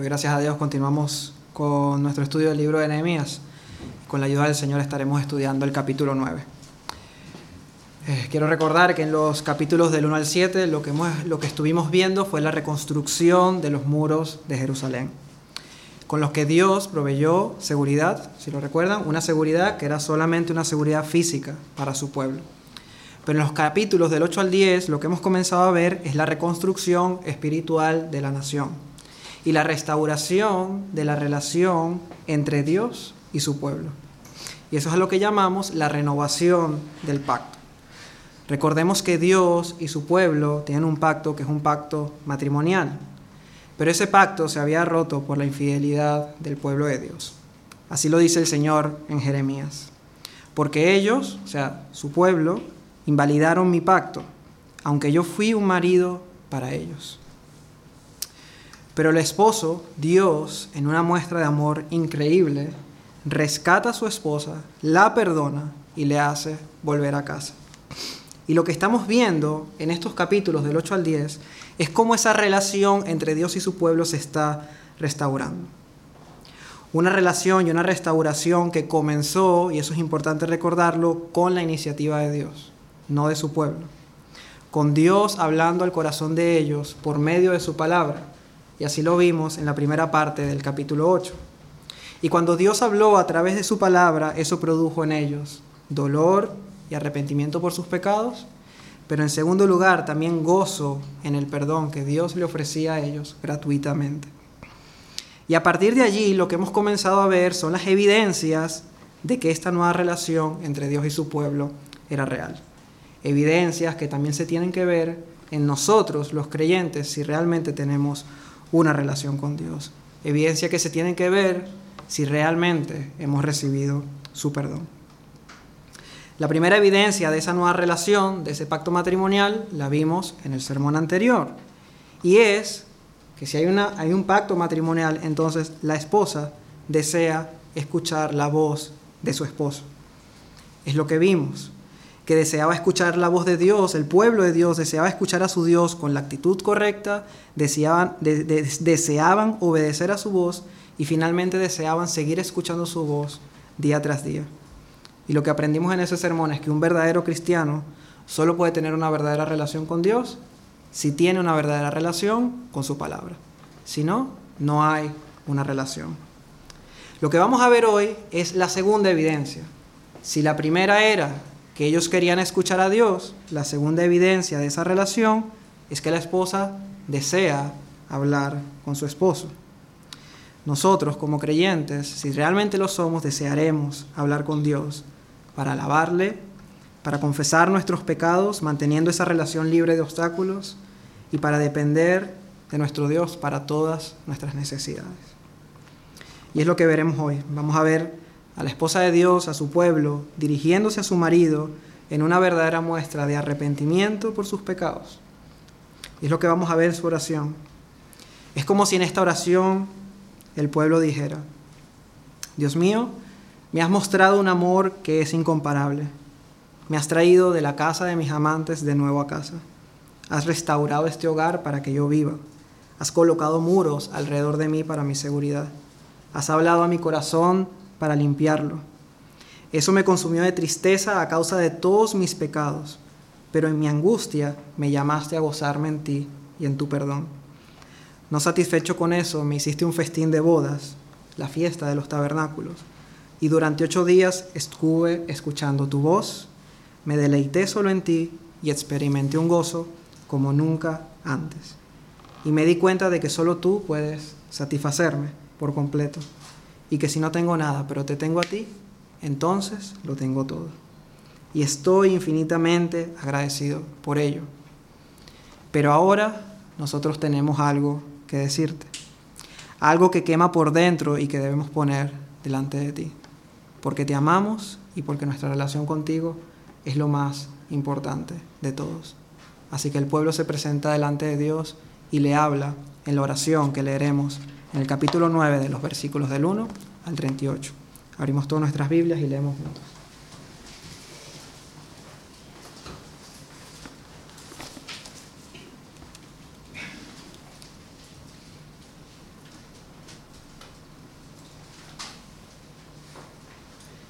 mm, gracias a Dios continuamos con nuestro estudio del libro de Nehemías. Con la ayuda del Señor estaremos estudiando el capítulo 9. Eh, quiero recordar que en los capítulos del 1 al 7 lo que, lo que estuvimos viendo fue la reconstrucción de los muros de Jerusalén, con los que Dios proveyó seguridad, si lo recuerdan, una seguridad que era solamente una seguridad física para su pueblo. Pero en los capítulos del 8 al 10 lo que hemos comenzado a ver es la reconstrucción espiritual de la nación y la restauración de la relación entre Dios y su pueblo. Y eso es lo que llamamos la renovación del pacto. Recordemos que Dios y su pueblo tienen un pacto que es un pacto matrimonial, pero ese pacto se había roto por la infidelidad del pueblo de Dios. Así lo dice el Señor en Jeremías. Porque ellos, o sea, su pueblo, invalidaron mi pacto, aunque yo fui un marido para ellos. Pero el esposo, Dios, en una muestra de amor increíble, rescata a su esposa, la perdona y le hace volver a casa. Y lo que estamos viendo en estos capítulos del 8 al 10 es cómo esa relación entre Dios y su pueblo se está restaurando. Una relación y una restauración que comenzó, y eso es importante recordarlo, con la iniciativa de Dios no de su pueblo. Con Dios hablando al corazón de ellos por medio de su palabra. Y así lo vimos en la primera parte del capítulo 8. Y cuando Dios habló a través de su palabra, eso produjo en ellos dolor y arrepentimiento por sus pecados, pero en segundo lugar también gozo en el perdón que Dios le ofrecía a ellos gratuitamente. Y a partir de allí lo que hemos comenzado a ver son las evidencias de que esta nueva relación entre Dios y su pueblo era real evidencias que también se tienen que ver en nosotros, los creyentes, si realmente tenemos una relación con Dios. Evidencias que se tienen que ver si realmente hemos recibido su perdón. La primera evidencia de esa nueva relación, de ese pacto matrimonial, la vimos en el sermón anterior. Y es que si hay, una, hay un pacto matrimonial, entonces la esposa desea escuchar la voz de su esposo. Es lo que vimos que deseaba escuchar la voz de Dios, el pueblo de Dios deseaba escuchar a su Dios con la actitud correcta, deseaban, deseaban obedecer a su voz y finalmente deseaban seguir escuchando su voz día tras día. Y lo que aprendimos en ese sermón es que un verdadero cristiano solo puede tener una verdadera relación con Dios si tiene una verdadera relación con su palabra. Si no, no hay una relación. Lo que vamos a ver hoy es la segunda evidencia. Si la primera era que ellos querían escuchar a Dios, la segunda evidencia de esa relación es que la esposa desea hablar con su esposo. Nosotros como creyentes, si realmente lo somos, desearemos hablar con Dios para alabarle, para confesar nuestros pecados, manteniendo esa relación libre de obstáculos y para depender de nuestro Dios para todas nuestras necesidades. Y es lo que veremos hoy. Vamos a ver a la esposa de Dios, a su pueblo, dirigiéndose a su marido en una verdadera muestra de arrepentimiento por sus pecados. Y es lo que vamos a ver en su oración. Es como si en esta oración el pueblo dijera, Dios mío, me has mostrado un amor que es incomparable. Me has traído de la casa de mis amantes de nuevo a casa. Has restaurado este hogar para que yo viva. Has colocado muros alrededor de mí para mi seguridad. Has hablado a mi corazón para limpiarlo. Eso me consumió de tristeza a causa de todos mis pecados, pero en mi angustia me llamaste a gozarme en ti y en tu perdón. No satisfecho con eso, me hiciste un festín de bodas, la fiesta de los tabernáculos, y durante ocho días estuve escuchando tu voz, me deleité solo en ti y experimenté un gozo como nunca antes. Y me di cuenta de que solo tú puedes satisfacerme por completo y que si no tengo nada, pero te tengo a ti, entonces lo tengo todo. Y estoy infinitamente agradecido por ello. Pero ahora nosotros tenemos algo que decirte, algo que quema por dentro y que debemos poner delante de ti, porque te amamos y porque nuestra relación contigo es lo más importante de todos. Así que el pueblo se presenta delante de Dios y le habla en la oración que leeremos en el capítulo 9 de los versículos del 1 al 38. Abrimos todas nuestras Biblias y leemos juntos.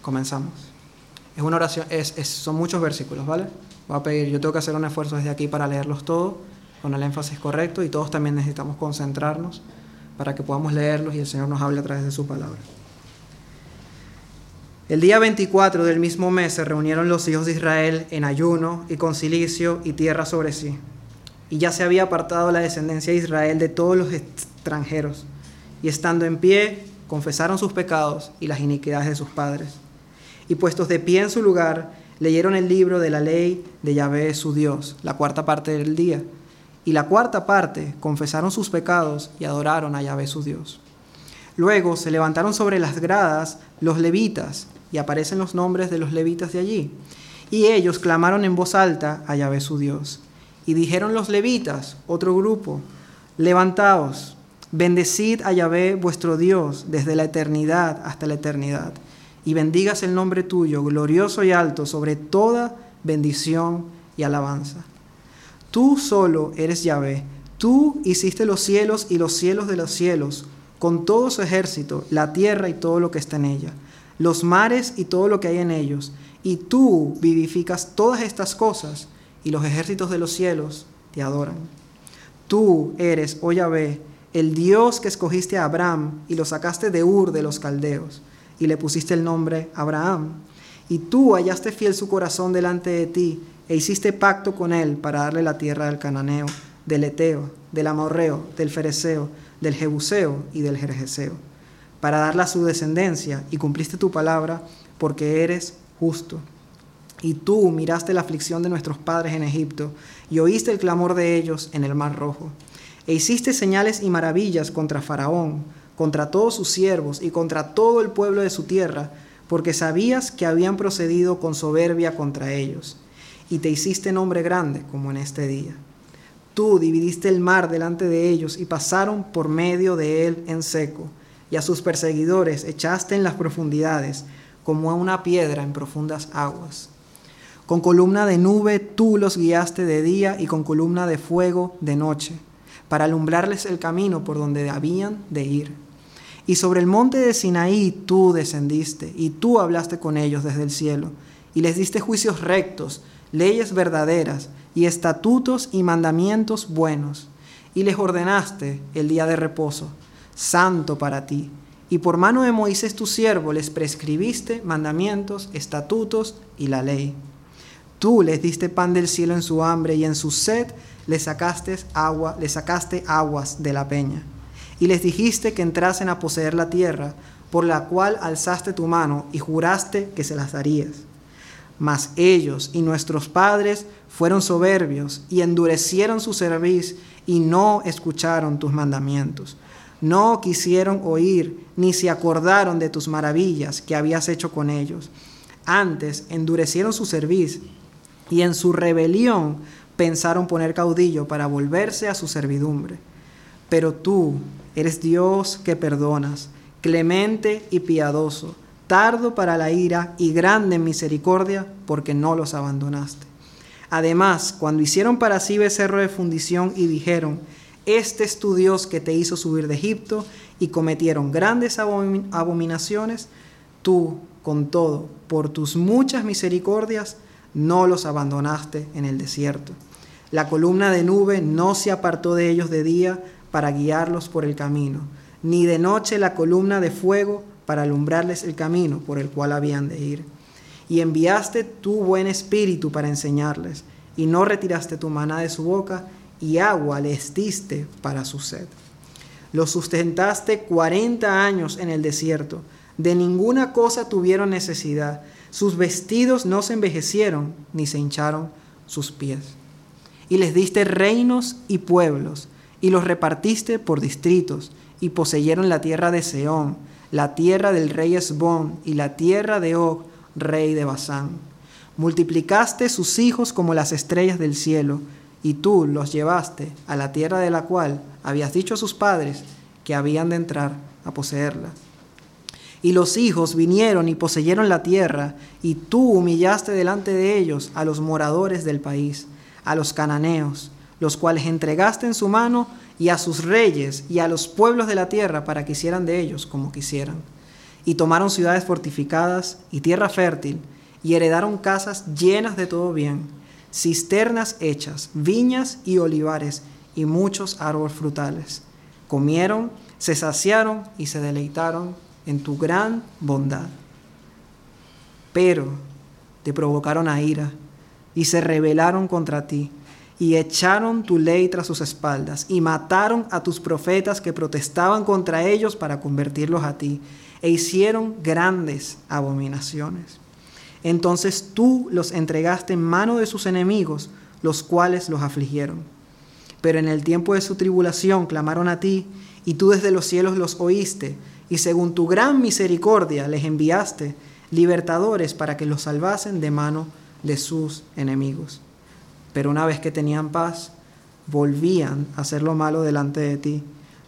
Comenzamos. Es una oración, son muchos versículos, ¿vale? Voy a pedir, yo tengo que hacer un esfuerzo desde aquí para leerlos todos, con el énfasis correcto, y todos también necesitamos concentrarnos para que podamos leerlos y el Señor nos hable a través de su palabra. El día 24 del mismo mes se reunieron los hijos de Israel en ayuno y con silicio y tierra sobre sí. Y ya se había apartado la descendencia de Israel de todos los extranjeros. Y estando en pie, confesaron sus pecados y las iniquidades de sus padres. Y puestos de pie en su lugar, leyeron el libro de la ley de Yahvé su Dios, la cuarta parte del día y la cuarta parte confesaron sus pecados y adoraron a Yahvé su Dios. Luego se levantaron sobre las gradas los levitas, y aparecen los nombres de los levitas de allí. Y ellos clamaron en voz alta a Yahvé su Dios. Y dijeron los levitas, otro grupo, levantaos, bendecid a Yahvé vuestro Dios desde la eternidad hasta la eternidad, y bendigas el nombre tuyo, glorioso y alto, sobre toda bendición y alabanza. Tú solo eres Yahvé. Tú hiciste los cielos y los cielos de los cielos, con todo su ejército, la tierra y todo lo que está en ella, los mares y todo lo que hay en ellos. Y tú vivificas todas estas cosas, y los ejércitos de los cielos te adoran. Tú eres, oh Yahvé, el Dios que escogiste a Abraham y lo sacaste de Ur de los caldeos, y le pusiste el nombre Abraham. Y tú hallaste fiel su corazón delante de ti e hiciste pacto con él para darle la tierra del cananeo, del eteo, del amorreo, del fereceo, del jebuseo y del jerjeseo, para darla a su descendencia, y cumpliste tu palabra, porque eres justo. Y tú miraste la aflicción de nuestros padres en Egipto, y oíste el clamor de ellos en el mar rojo. E hiciste señales y maravillas contra Faraón, contra todos sus siervos y contra todo el pueblo de su tierra, porque sabías que habían procedido con soberbia contra ellos y te hiciste nombre grande como en este día. Tú dividiste el mar delante de ellos y pasaron por medio de él en seco, y a sus perseguidores echaste en las profundidades como a una piedra en profundas aguas. Con columna de nube tú los guiaste de día y con columna de fuego de noche, para alumbrarles el camino por donde habían de ir. Y sobre el monte de Sinaí tú descendiste, y tú hablaste con ellos desde el cielo, y les diste juicios rectos, leyes verdaderas y estatutos y mandamientos buenos, y les ordenaste el día de reposo, santo para ti. Y por mano de Moisés tu siervo les prescribiste mandamientos, estatutos y la ley. Tú les diste pan del cielo en su hambre y en su sed les sacaste agua, les sacaste aguas de la peña. Y les dijiste que entrasen a poseer la tierra, por la cual alzaste tu mano y juraste que se las darías. Mas ellos y nuestros padres fueron soberbios y endurecieron su cerviz y no escucharon tus mandamientos. No quisieron oír ni se acordaron de tus maravillas que habías hecho con ellos. Antes endurecieron su cerviz y en su rebelión pensaron poner caudillo para volverse a su servidumbre. Pero tú eres Dios que perdonas, clemente y piadoso tardo para la ira y grande en misericordia, porque no los abandonaste. Además, cuando hicieron para sí becerro de fundición y dijeron, este es tu Dios que te hizo subir de Egipto, y cometieron grandes abominaciones, tú, con todo, por tus muchas misericordias, no los abandonaste en el desierto. La columna de nube no se apartó de ellos de día para guiarlos por el camino, ni de noche la columna de fuego para alumbrarles el camino por el cual habían de ir. Y enviaste tu buen espíritu para enseñarles, y no retiraste tu maná de su boca, y agua les diste para su sed. Los sustentaste cuarenta años en el desierto, de ninguna cosa tuvieron necesidad, sus vestidos no se envejecieron, ni se hincharon sus pies. Y les diste reinos y pueblos, y los repartiste por distritos, y poseyeron la tierra de Seón, la tierra del rey Esbón y la tierra de Og, rey de Basán. Multiplicaste sus hijos como las estrellas del cielo, y tú los llevaste a la tierra de la cual habías dicho a sus padres que habían de entrar a poseerla. Y los hijos vinieron y poseyeron la tierra, y tú humillaste delante de ellos a los moradores del país, a los cananeos, los cuales entregaste en su mano y a sus reyes y a los pueblos de la tierra para que hicieran de ellos como quisieran. y tomaron ciudades fortificadas y tierra fértil, y heredaron casas llenas de todo bien, cisternas hechas, viñas y olivares, y muchos árboles frutales. Comieron, se saciaron y se deleitaron en tu gran bondad. Pero te provocaron a ira y se rebelaron contra ti y echaron tu ley tras sus espaldas y mataron a tus profetas que protestaban contra ellos para convertirlos a ti e hicieron grandes abominaciones. Entonces tú los entregaste en mano de sus enemigos, los cuales los afligieron. Pero en el tiempo de su tribulación clamaron a ti, y tú desde los cielos los oíste, y según tu gran misericordia les enviaste libertadores para que los salvasen de mano de sus enemigos. Pero una vez que tenían paz, volvían a hacer lo malo delante de ti,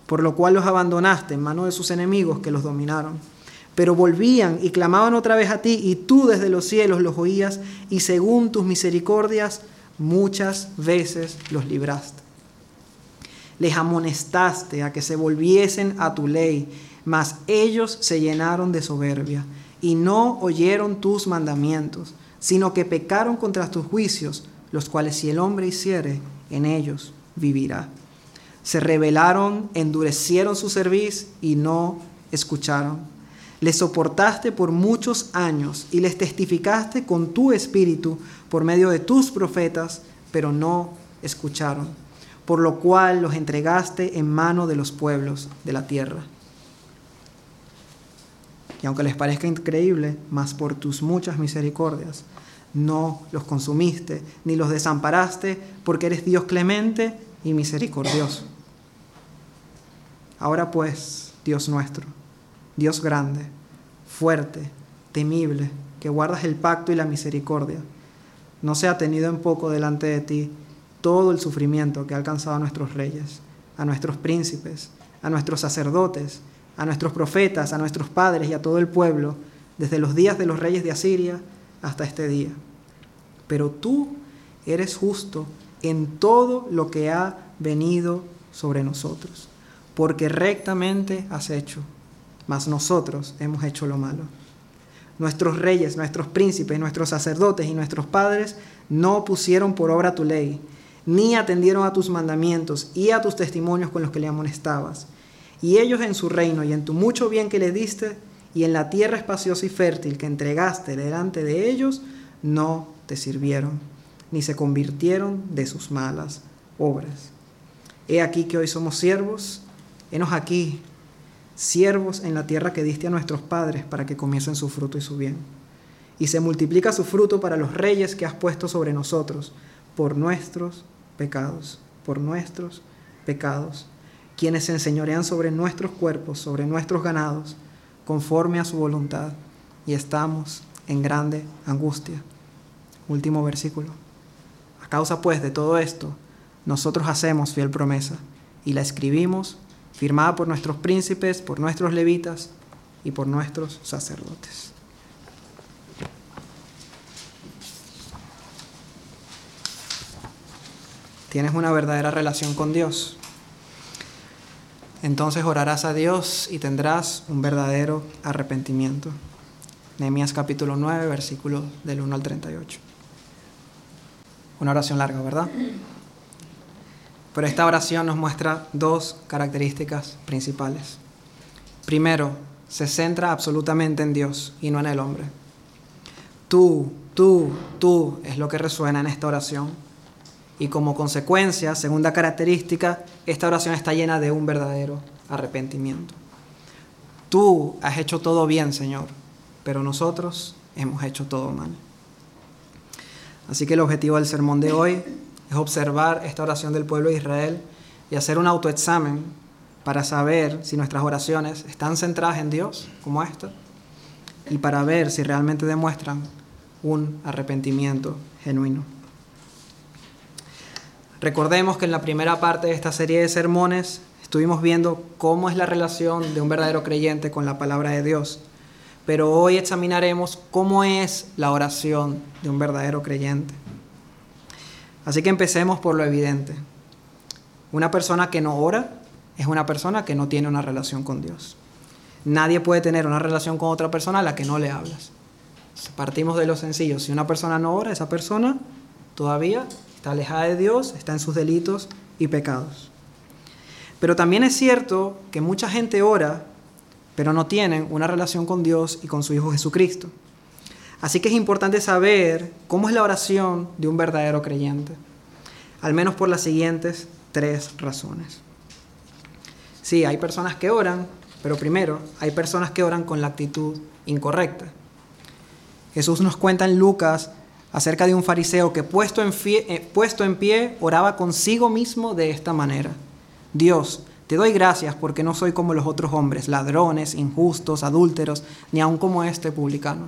por lo cual los abandonaste en mano de sus enemigos que los dominaron. Pero volvían y clamaban otra vez a ti, y tú desde los cielos los oías, y según tus misericordias muchas veces los libraste. Les amonestaste a que se volviesen a tu ley, mas ellos se llenaron de soberbia y no oyeron tus mandamientos, sino que pecaron contra tus juicios, los cuales si el hombre hiciere, en ellos vivirá. Se rebelaron, endurecieron su cerviz y no escucharon. Les soportaste por muchos años y les testificaste con tu espíritu por medio de tus profetas, pero no escucharon, por lo cual los entregaste en mano de los pueblos de la tierra. Y aunque les parezca increíble, mas por tus muchas misericordias, no los consumiste, ni los desamparaste, porque eres Dios clemente y misericordioso. Ahora pues, Dios nuestro, Dios grande, fuerte, temible, que guardas el pacto y la misericordia, no sea tenido en poco delante de ti todo el sufrimiento que ha alcanzado a nuestros reyes, a nuestros príncipes, a nuestros sacerdotes, a nuestros profetas, a nuestros padres y a todo el pueblo, desde los días de los reyes de Asiria hasta este día. Pero tú eres justo en todo lo que ha venido sobre nosotros, porque rectamente has hecho, mas nosotros hemos hecho lo malo. Nuestros reyes, nuestros príncipes, nuestros sacerdotes y nuestros padres no pusieron por obra tu ley, ni atendieron a tus mandamientos y a tus testimonios con los que le amonestabas y ellos en su reino y en tu mucho bien que le diste, y en la tierra espaciosa y fértil que entregaste delante de ellos, no te sirvieron, ni se convirtieron de sus malas obras. He aquí que hoy somos siervos, henos aquí, siervos en la tierra que diste a nuestros padres para que comiesen su fruto y su bien. Y se multiplica su fruto para los reyes que has puesto sobre nosotros, por nuestros pecados, por nuestros pecados quienes se enseñorean sobre nuestros cuerpos, sobre nuestros ganados, conforme a su voluntad, y estamos en grande angustia. Último versículo. A causa pues de todo esto, nosotros hacemos fiel promesa y la escribimos, firmada por nuestros príncipes, por nuestros levitas y por nuestros sacerdotes. Tienes una verdadera relación con Dios entonces orarás a Dios y tendrás un verdadero arrepentimiento. Nehemías capítulo 9, versículos del 1 al 38. Una oración larga, ¿verdad? Pero esta oración nos muestra dos características principales. Primero, se centra absolutamente en Dios y no en el hombre. Tú, tú, tú es lo que resuena en esta oración y como consecuencia, segunda característica, esta oración está llena de un verdadero arrepentimiento. Tú has hecho todo bien, Señor, pero nosotros hemos hecho todo mal. Así que el objetivo del sermón de hoy es observar esta oración del pueblo de Israel y hacer un autoexamen para saber si nuestras oraciones están centradas en Dios, como esta, y para ver si realmente demuestran un arrepentimiento genuino. Recordemos que en la primera parte de esta serie de sermones estuvimos viendo cómo es la relación de un verdadero creyente con la palabra de Dios. Pero hoy examinaremos cómo es la oración de un verdadero creyente. Así que empecemos por lo evidente. Una persona que no ora es una persona que no tiene una relación con Dios. Nadie puede tener una relación con otra persona a la que no le hablas. Partimos de lo sencillo. Si una persona no ora, esa persona todavía está alejada de Dios, está en sus delitos y pecados. Pero también es cierto que mucha gente ora, pero no tienen una relación con Dios y con su Hijo Jesucristo. Así que es importante saber cómo es la oración de un verdadero creyente, al menos por las siguientes tres razones. Sí, hay personas que oran, pero primero, hay personas que oran con la actitud incorrecta. Jesús nos cuenta en Lucas acerca de un fariseo que puesto en, eh, puesto en pie oraba consigo mismo de esta manera. Dios, te doy gracias porque no soy como los otros hombres, ladrones, injustos, adúlteros, ni aun como este publicano.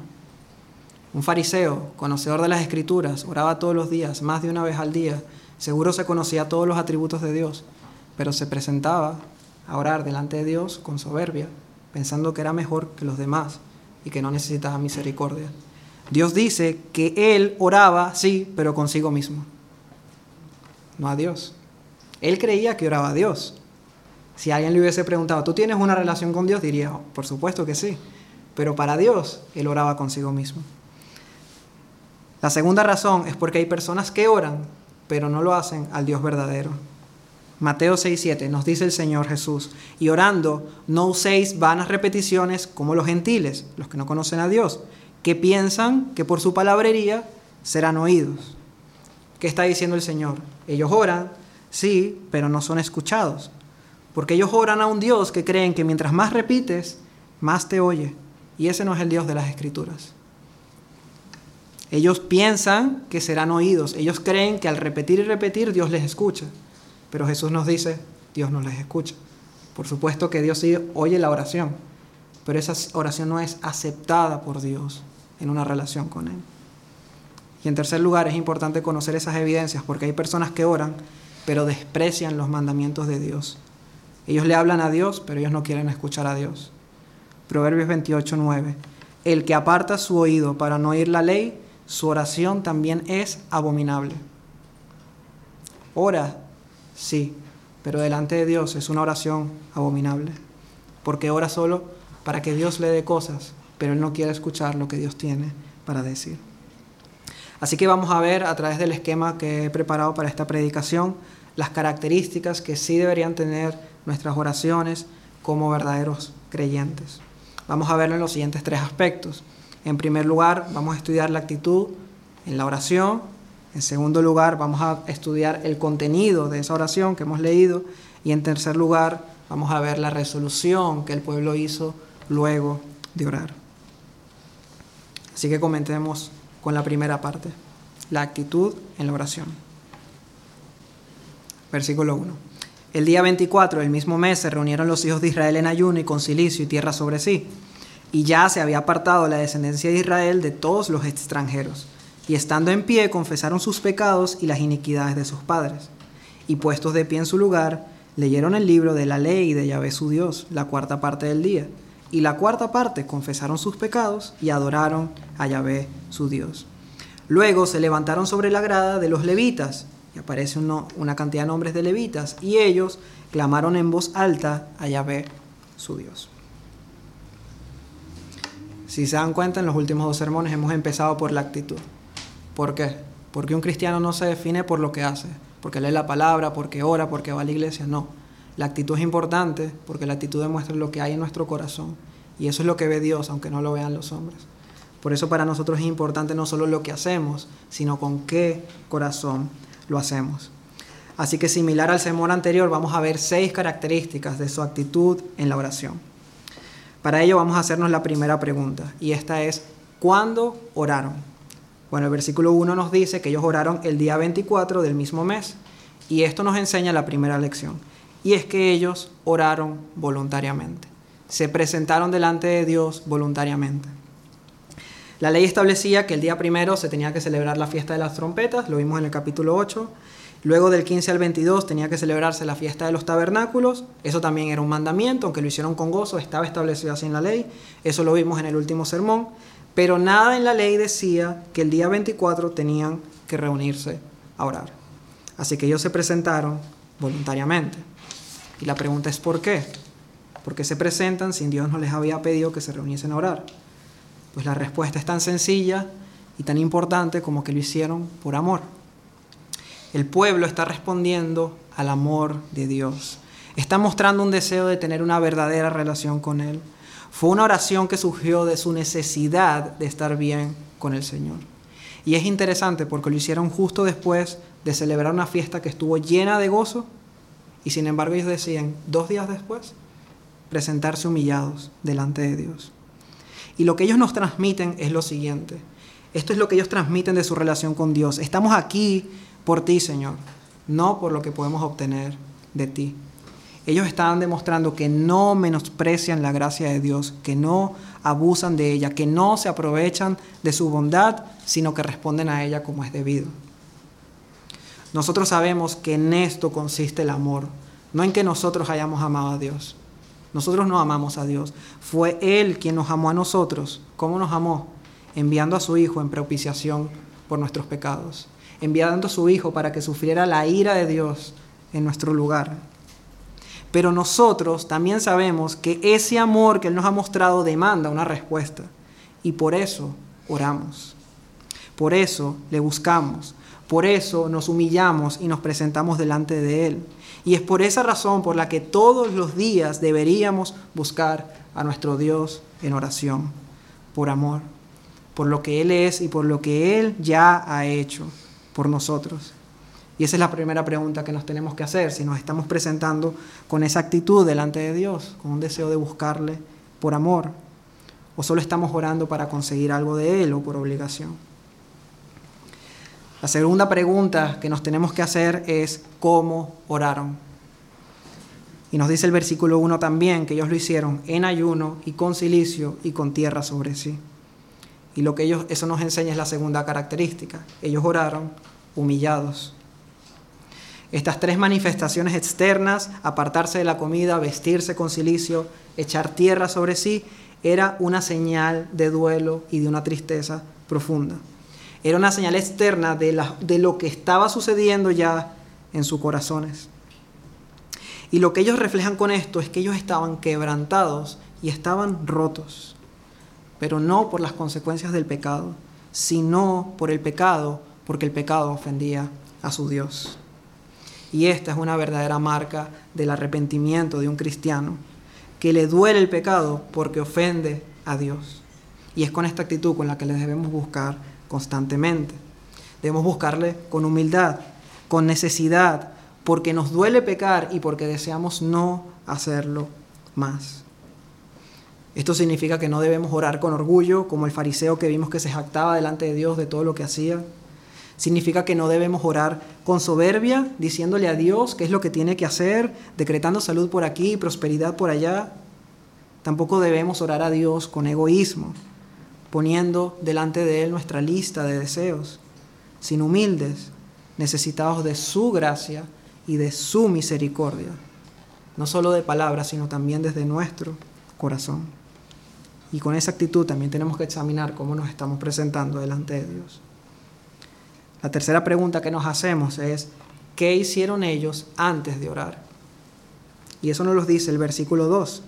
Un fariseo, conocedor de las escrituras, oraba todos los días, más de una vez al día, seguro se conocía todos los atributos de Dios, pero se presentaba a orar delante de Dios con soberbia, pensando que era mejor que los demás y que no necesitaba misericordia. Dios dice que él oraba, sí, pero consigo mismo, no a Dios. Él creía que oraba a Dios. Si alguien le hubiese preguntado, ¿tú tienes una relación con Dios? Diría, oh, por supuesto que sí. Pero para Dios, él oraba consigo mismo. La segunda razón es porque hay personas que oran, pero no lo hacen al Dios verdadero. Mateo 6:7 nos dice el Señor Jesús, y orando, no uséis vanas repeticiones como los gentiles, los que no conocen a Dios, que piensan que por su palabrería serán oídos. ¿Qué está diciendo el Señor? Ellos oran, sí, pero no son escuchados, porque ellos oran a un Dios que creen que mientras más repites, más te oye, y ese no es el Dios de las Escrituras. Ellos piensan que serán oídos, ellos creen que al repetir y repetir Dios les escucha, pero Jesús nos dice, Dios no les escucha. Por supuesto que Dios sí oye la oración, pero esa oración no es aceptada por Dios en una relación con Él. Y en tercer lugar, es importante conocer esas evidencias porque hay personas que oran, pero desprecian los mandamientos de Dios. Ellos le hablan a Dios, pero ellos no quieren escuchar a Dios. Proverbios 28, 9. El que aparta su oído para no oír la ley, su oración también es abominable. Ora, sí, pero delante de Dios es una oración abominable, porque ora solo para que Dios le dé cosas pero él no quiere escuchar lo que Dios tiene para decir. Así que vamos a ver a través del esquema que he preparado para esta predicación las características que sí deberían tener nuestras oraciones como verdaderos creyentes. Vamos a verlo en los siguientes tres aspectos. En primer lugar, vamos a estudiar la actitud en la oración. En segundo lugar, vamos a estudiar el contenido de esa oración que hemos leído. Y en tercer lugar, vamos a ver la resolución que el pueblo hizo luego de orar. Así que comentemos con la primera parte, la actitud en la oración. Versículo 1. El día 24 del mismo mes se reunieron los hijos de Israel en ayuno y con silicio y tierra sobre sí. Y ya se había apartado la descendencia de Israel de todos los extranjeros. Y estando en pie confesaron sus pecados y las iniquidades de sus padres. Y puestos de pie en su lugar, leyeron el libro de la ley de Yahvé su Dios, la cuarta parte del día y la cuarta parte confesaron sus pecados y adoraron a Yahvé su Dios. Luego se levantaron sobre la grada de los levitas, y aparece una cantidad de nombres de levitas, y ellos clamaron en voz alta a Yahvé su Dios. Si se dan cuenta, en los últimos dos sermones hemos empezado por la actitud. ¿Por qué? Porque un cristiano no se define por lo que hace, porque lee la palabra, porque ora, porque va a la iglesia, no. La actitud es importante porque la actitud demuestra lo que hay en nuestro corazón. Y eso es lo que ve Dios, aunque no lo vean los hombres. Por eso para nosotros es importante no solo lo que hacemos, sino con qué corazón lo hacemos. Así que similar al sermón anterior, vamos a ver seis características de su actitud en la oración. Para ello vamos a hacernos la primera pregunta, y esta es, ¿cuándo oraron? Bueno, el versículo 1 nos dice que ellos oraron el día 24 del mismo mes, y esto nos enseña la primera lección y es que ellos oraron voluntariamente, se presentaron delante de Dios voluntariamente. La ley establecía que el día primero se tenía que celebrar la fiesta de las trompetas, lo vimos en el capítulo 8. Luego del 15 al 22 tenía que celebrarse la fiesta de los tabernáculos, eso también era un mandamiento, aunque lo hicieron con gozo, estaba establecido así en la ley, eso lo vimos en el último sermón, pero nada en la ley decía que el día 24 tenían que reunirse a orar. Así que ellos se presentaron voluntariamente. Y la pregunta es ¿por qué? ¿Por qué se presentan si Dios no les había pedido que se reuniesen a orar? Pues la respuesta es tan sencilla y tan importante como que lo hicieron por amor. El pueblo está respondiendo al amor de Dios. Está mostrando un deseo de tener una verdadera relación con Él. Fue una oración que surgió de su necesidad de estar bien con el Señor. Y es interesante porque lo hicieron justo después de celebrar una fiesta que estuvo llena de gozo y sin embargo ellos decían, dos días después, presentarse humillados delante de Dios. Y lo que ellos nos transmiten es lo siguiente. Esto es lo que ellos transmiten de su relación con Dios. Estamos aquí por ti, Señor, no por lo que podemos obtener de ti. Ellos estaban demostrando que no menosprecian la gracia de Dios, que no abusan de ella, que no se aprovechan de su bondad, sino que responden a ella como es debido. Nosotros sabemos que en esto consiste el amor, no en que nosotros hayamos amado a Dios. Nosotros no amamos a Dios. Fue Él quien nos amó a nosotros. ¿Cómo nos amó? Enviando a su Hijo en propiciación por nuestros pecados. Enviando a su Hijo para que sufriera la ira de Dios en nuestro lugar. Pero nosotros también sabemos que ese amor que Él nos ha mostrado demanda una respuesta. Y por eso oramos. Por eso le buscamos. Por eso nos humillamos y nos presentamos delante de Él. Y es por esa razón por la que todos los días deberíamos buscar a nuestro Dios en oración. Por amor. Por lo que Él es y por lo que Él ya ha hecho por nosotros. Y esa es la primera pregunta que nos tenemos que hacer, si nos estamos presentando con esa actitud delante de Dios, con un deseo de buscarle por amor, o solo estamos orando para conseguir algo de Él o por obligación. La segunda pregunta que nos tenemos que hacer es ¿cómo oraron? Y nos dice el versículo 1 también que ellos lo hicieron en ayuno y con silicio y con tierra sobre sí. Y lo que ellos, eso nos enseña es la segunda característica. Ellos oraron humillados. Estas tres manifestaciones externas, apartarse de la comida, vestirse con silicio, echar tierra sobre sí, era una señal de duelo y de una tristeza profunda. Era una señal externa de, de lo que estaba sucediendo ya en sus corazones. Y lo que ellos reflejan con esto es que ellos estaban quebrantados y estaban rotos, pero no por las consecuencias del pecado, sino por el pecado, porque el pecado ofendía a su Dios. Y esta es una verdadera marca del arrepentimiento de un cristiano, que le duele el pecado porque ofende a Dios. Y es con esta actitud con la que le debemos buscar constantemente. Debemos buscarle con humildad, con necesidad, porque nos duele pecar y porque deseamos no hacerlo más. Esto significa que no debemos orar con orgullo, como el fariseo que vimos que se jactaba delante de Dios de todo lo que hacía, Significa que no debemos orar con soberbia, diciéndole a Dios qué es lo que tiene que hacer, decretando salud por aquí prosperidad por allá. Tampoco debemos orar a Dios con egoísmo, poniendo delante de Él nuestra lista de deseos, sin humildes, necesitados de su gracia y de su misericordia, no solo de palabras, sino también desde nuestro corazón. Y con esa actitud también tenemos que examinar cómo nos estamos presentando delante de Dios. La tercera pregunta que nos hacemos es, ¿qué hicieron ellos antes de orar? Y eso nos lo dice el versículo 2.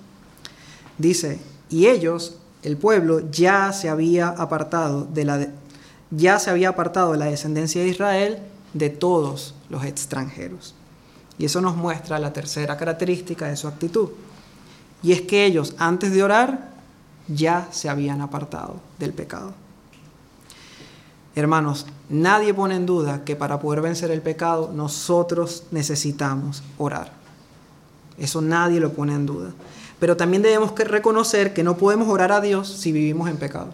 Dice, y ellos, el pueblo, ya se había apartado de la ya se había apartado de la descendencia de Israel de todos los extranjeros. Y eso nos muestra la tercera característica de su actitud. Y es que ellos, antes de orar, ya se habían apartado del pecado. Hermanos, nadie pone en duda que para poder vencer el pecado nosotros necesitamos orar. Eso nadie lo pone en duda. Pero también debemos reconocer que no podemos orar a Dios si vivimos en pecado.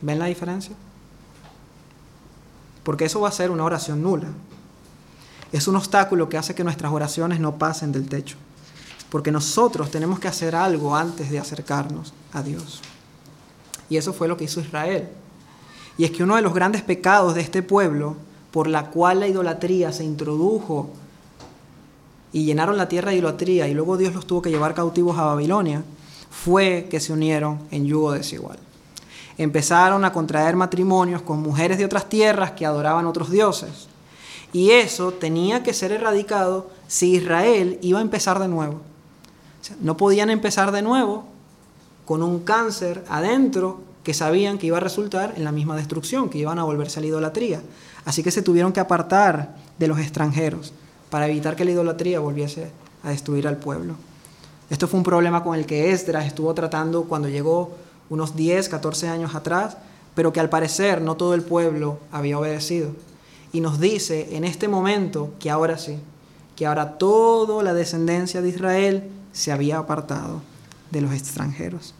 ¿Ven la diferencia? Porque eso va a ser una oración nula. Es un obstáculo que hace que nuestras oraciones no pasen del techo. Porque nosotros tenemos que hacer algo antes de acercarnos a Dios. Y eso fue lo que hizo Israel. Y es que uno de los grandes pecados de este pueblo, por la cual la idolatría se introdujo y llenaron la tierra de idolatría y luego Dios los tuvo que llevar cautivos a Babilonia, fue que se unieron en yugo desigual. Empezaron a contraer matrimonios con mujeres de otras tierras que adoraban otros dioses. Y eso tenía que ser erradicado si Israel iba a empezar de nuevo. no podían empezar de nuevo con un cáncer adentro que sabían que iba a resultar en la misma destrucción, que iban a volverse a la idolatría. Así que se tuvieron que apartar de los extranjeros para evitar que la idolatría volviese a destruir al pueblo. Esto fue un problema con el que Esdras estuvo tratando cuando llegó unos 10, 14 años atrás, pero que al parecer no todo el pueblo había obedecido. Y nos dice en este momento que ahora sí, que ahora toda la descendencia de Israel se había apartado de los extranjeros.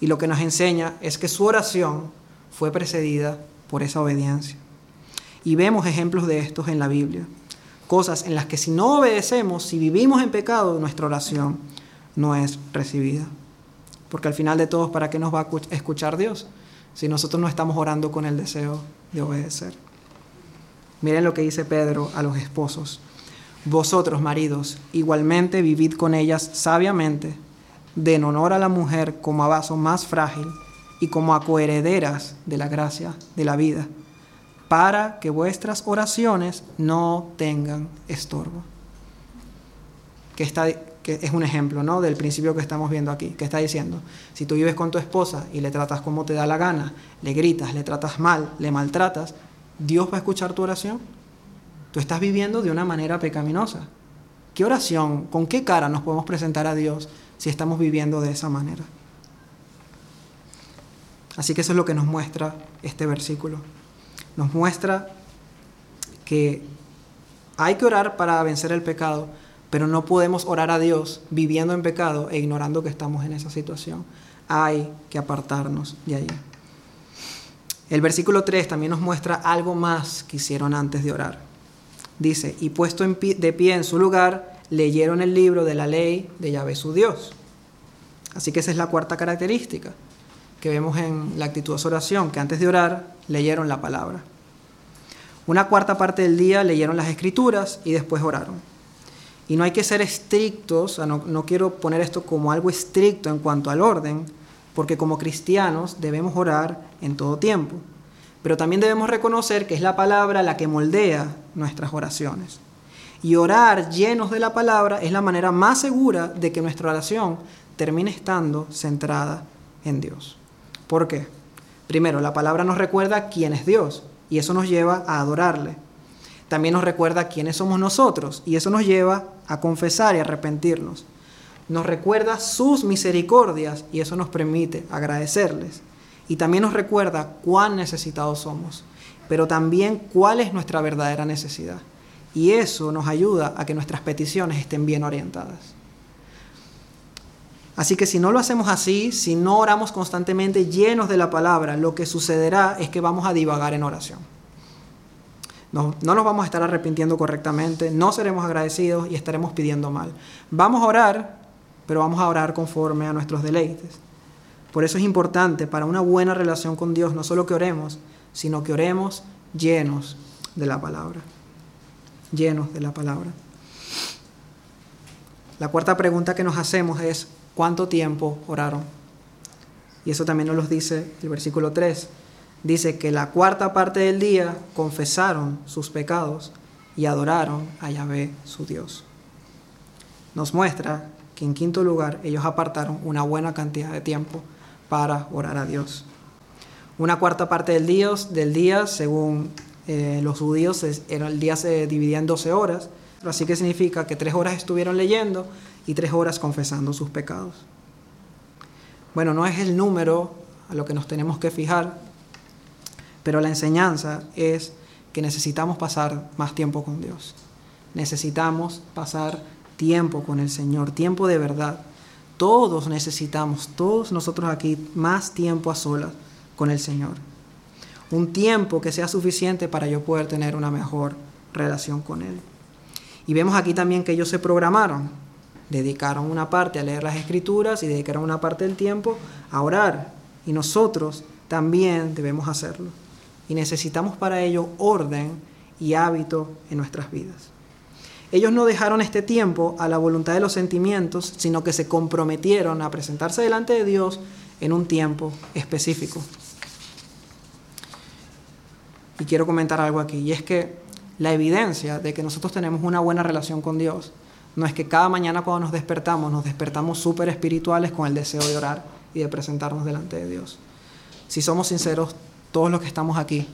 Y lo que nos enseña es que su oración fue precedida por esa obediencia. Y vemos ejemplos de estos en la Biblia. Cosas en las que si no obedecemos, si vivimos en pecado, nuestra oración no es recibida. Porque al final de todo, ¿para qué nos va a escuchar Dios? Si nosotros no estamos orando con el deseo de obedecer. Miren lo que dice Pedro a los esposos. Vosotros, maridos, igualmente vivid con ellas sabiamente, de en honor a la mujer como a vaso más frágil y como a coherederas de la gracia de la vida, para que vuestras oraciones no tengan estorbo. Que, está, que es un ejemplo ¿no? del principio que estamos viendo aquí, que está diciendo, si tú vives con tu esposa y le tratas como te da la gana, le gritas, le tratas mal, le maltratas, ¿Dios va a escuchar tu oración? Tú estás viviendo de una manera pecaminosa. ¿Qué oración, con qué cara nos podemos presentar a Dios si estamos viviendo de esa manera? Así que eso es lo que nos muestra este versículo. Nos muestra que hay que orar para vencer el pecado, pero no podemos orar a Dios viviendo en pecado e ignorando que estamos en esa situación. Hay que apartarnos de ahí. El versículo 3 también nos muestra algo más que hicieron antes de orar. Dice, y puesto de pie en su lugar, leyeron el libro de la ley de Yahvé su Dios. Así que esa es la cuarta característica que vemos en la actitudosa oración, que antes de orar leyeron la palabra. Una cuarta parte del día leyeron las escrituras y después oraron. Y no hay que ser estrictos, no, no quiero poner esto como algo estricto en cuanto al orden, porque como cristianos debemos orar en todo tiempo. Pero también debemos reconocer que es la palabra la que moldea nuestras oraciones. Y orar llenos de la palabra es la manera más segura de que nuestra oración termine estando centrada en Dios. ¿Por qué? Primero, la palabra nos recuerda quién es Dios y eso nos lleva a adorarle. También nos recuerda quiénes somos nosotros y eso nos lleva a confesar y arrepentirnos. Nos recuerda sus misericordias y eso nos permite agradecerles y también nos recuerda cuán necesitados somos, pero también cuál es nuestra verdadera necesidad. Y eso nos ayuda a que nuestras peticiones estén bien orientadas. Así que si no lo hacemos así, si no oramos constantemente llenos de la palabra, lo que sucederá es que vamos a divagar en oración. No, no, nos vamos a estar arrepintiendo correctamente, no seremos agradecidos y estaremos pidiendo mal. Vamos a orar, pero vamos a orar conforme a nuestros deleites. Por eso es importante para una buena relación con Dios no solo que oremos, sino que oremos llenos de la palabra. Llenos de la palabra. La cuarta pregunta que nos hacemos es, ¿cuánto tiempo oraron? Y eso también nos lo dice el versículo 3. Dice que la cuarta parte del día confesaron sus pecados y adoraron a Yahvé su Dios. Nos muestra que en quinto lugar ellos apartaron una buena cantidad de tiempo para orar a Dios. Una cuarta parte del día, del día según eh, los judíos, el día se dividía en 12 horas, así que significa que tres horas estuvieron leyendo y tres horas confesando sus pecados. Bueno, no es el número a lo que nos tenemos que fijar, pero la enseñanza es que necesitamos pasar más tiempo con Dios. Necesitamos pasar tiempo con el Señor, tiempo de verdad. Todos necesitamos, todos nosotros aquí, más tiempo a solas con el Señor. Un tiempo que sea suficiente para yo poder tener una mejor relación con Él. Y vemos aquí también que ellos se programaron, dedicaron una parte a leer las escrituras y dedicaron una parte del tiempo a orar. Y nosotros también debemos hacerlo. Y necesitamos para ello orden y hábito en nuestras vidas. Ellos no dejaron este tiempo a la voluntad de los sentimientos, sino que se comprometieron a presentarse delante de Dios en un tiempo específico. Y quiero comentar algo aquí, y es que la evidencia de que nosotros tenemos una buena relación con Dios no es que cada mañana cuando nos despertamos nos despertamos súper espirituales con el deseo de orar y de presentarnos delante de Dios. Si somos sinceros, todos los que estamos aquí,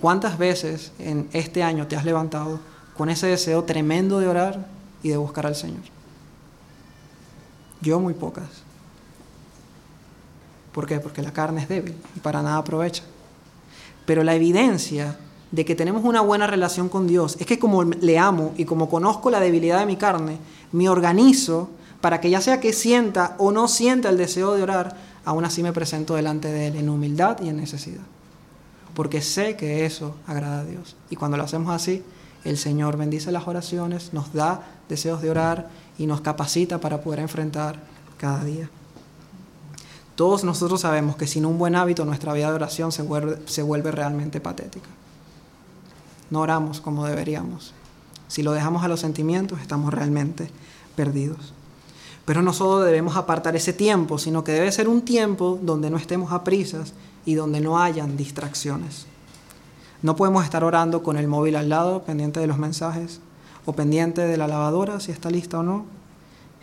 ¿cuántas veces en este año te has levantado con ese deseo tremendo de orar y de buscar al Señor? Yo muy pocas. ¿Por qué? Porque la carne es débil y para nada aprovecha. Pero la evidencia de que tenemos una buena relación con Dios es que como le amo y como conozco la debilidad de mi carne, me organizo para que ya sea que sienta o no sienta el deseo de orar, aún así me presento delante de Él en humildad y en necesidad. Porque sé que eso agrada a Dios. Y cuando lo hacemos así, el Señor bendice las oraciones, nos da deseos de orar y nos capacita para poder enfrentar cada día. Todos nosotros sabemos que sin un buen hábito nuestra vida de oración se vuelve, se vuelve realmente patética. No oramos como deberíamos. Si lo dejamos a los sentimientos, estamos realmente perdidos. Pero no solo debemos apartar ese tiempo, sino que debe ser un tiempo donde no estemos a y donde no hayan distracciones. No podemos estar orando con el móvil al lado, pendiente de los mensajes, o pendiente de la lavadora, si está lista o no.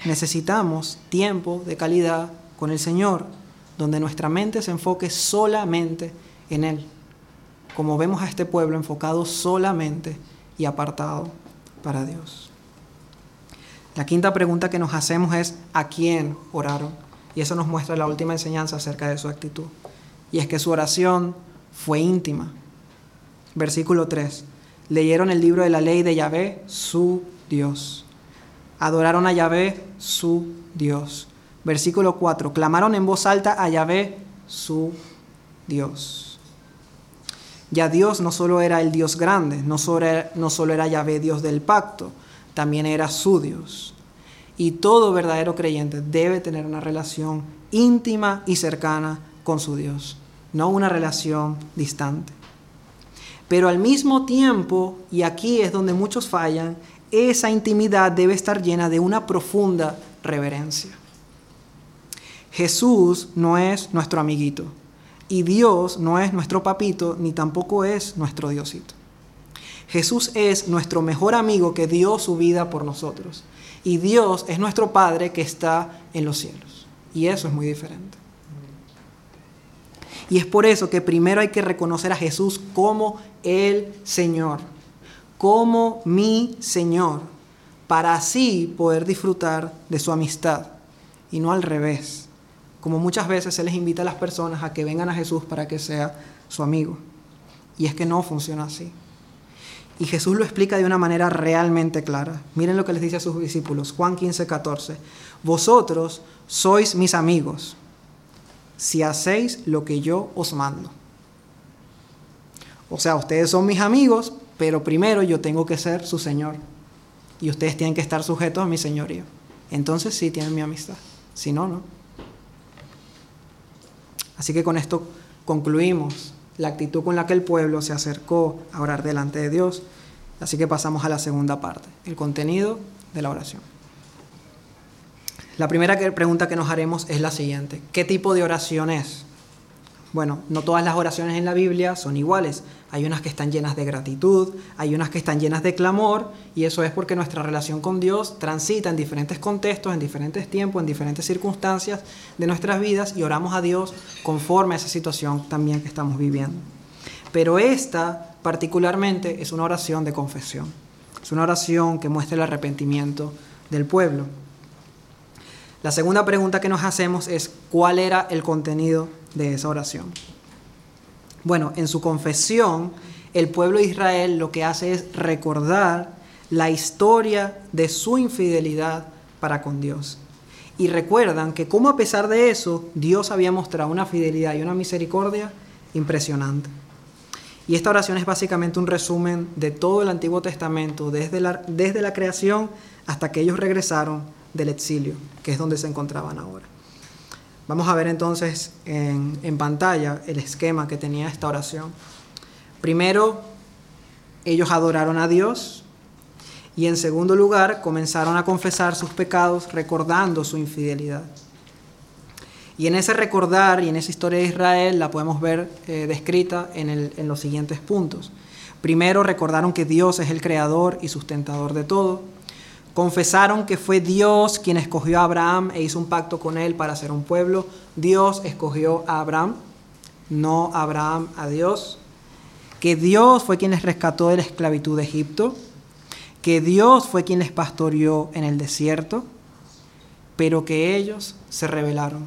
Necesitamos tiempo de calidad con el Señor, donde nuestra mente se enfoque solamente en Él. Como vemos a este pueblo enfocado solamente y apartado para Dios. La quinta pregunta que nos hacemos es ¿a quién oraron? Y eso nos muestra la última enseñanza acerca de su actitud. Y es que su oración fue íntima. Versículo 3. Leyeron el libro de la ley de Yahvé, su Dios. Adoraron a Yahvé, su Dios. Versículo 4. Clamaron en voz alta a Yahvé, su Dios. Ya Dios no solo era el Dios grande, no solo era, no solo Yahvé, Dios del pacto, también era su Dios. Y todo verdadero creyente debe tener una relación íntima y cercana con su Dios, no una relación distante. Pero al mismo tiempo, y aquí es donde muchos fallan, esa intimidad debe estar llena de una profunda reverencia. Jesús no es nuestro amiguito y Dios no es nuestro papito ni tampoco es nuestro Diosito. Jesús es nuestro mejor amigo que dio su vida por nosotros. Y Dios es nuestro Padre que está en los cielos. Y eso es muy diferente. Y es por eso que primero hay que reconocer a Jesús como el Señor, como mi Señor, para así poder disfrutar de su amistad y no al revés, como muchas veces se les invita a las personas a que vengan a Jesús para que sea su amigo. Y es que no funciona así. Y Jesús lo explica de una manera realmente clara. Miren lo que les dice a sus discípulos, Juan 15, 14. Vosotros sois mis amigos si hacéis lo que yo os mando. O sea, ustedes son mis amigos, pero primero yo tengo que ser su Señor. Y ustedes tienen que estar sujetos a mi señorío. Entonces sí tienen mi amistad. Si no, no. Así que con esto concluimos la actitud con la que el pueblo se acercó a orar delante de Dios. Así que pasamos a la segunda parte, el contenido de la oración. La primera pregunta que nos haremos es la siguiente. ¿Qué tipo de oración es? Bueno, no todas las oraciones en la Biblia son iguales. Hay unas que están llenas de gratitud, hay unas que están llenas de clamor, y eso es porque nuestra relación con Dios transita en diferentes contextos, en diferentes tiempos, en diferentes circunstancias de nuestras vidas, y oramos a Dios conforme a esa situación también que estamos viviendo. Pero esta particularmente es una oración de confesión. Es una oración que muestra el arrepentimiento del pueblo. La segunda pregunta que nos hacemos es cuál era el contenido de esa oración. Bueno, en su confesión, el pueblo de Israel lo que hace es recordar la historia de su infidelidad para con Dios. Y recuerdan que como a pesar de eso, Dios había mostrado una fidelidad y una misericordia impresionante. Y esta oración es básicamente un resumen de todo el Antiguo Testamento, desde la, desde la creación hasta que ellos regresaron del exilio, que es donde se encontraban ahora. Vamos a ver entonces en, pantalla el esquema que tenía esta oración. Primero, ellos adoraron a Dios y en segundo lugar comenzaron a confesar sus pecados recordando su infidelidad. Y en ese recordar y en esa historia de Israel la podemos ver eh, descrita en los siguientes puntos. Primero recordaron que Dios es el creador y sustentador de todo. Confesaron que fue Dios quien escogió a Abraham e hizo un pacto con él para ser un pueblo. Dios escogió a Abraham, no Abraham a Dios. Que Dios fue quien les rescató de la esclavitud de Egipto. Que Dios fue quien les pastoreó en el desierto. Pero que ellos se rebelaron.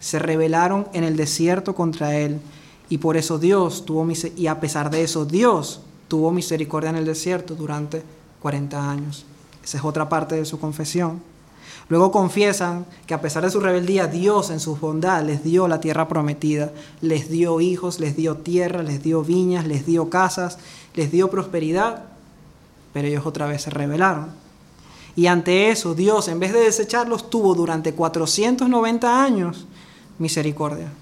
Se rebelaron en el desierto contra él. Y por eso Dios tuvo y a pesar de eso Dios tuvo misericordia en el desierto durante 40 años. Esa es otra parte de su confesión. Luego confiesan que a pesar de su rebeldía, Dios en su bondad les dio la tierra prometida, les dio hijos, les dio tierra, les dio viñas, les dio casas, les dio prosperidad, pero ellos otra vez se rebelaron. Y ante eso, Dios, en vez de desecharlos, tuvo durante 490 años misericordia.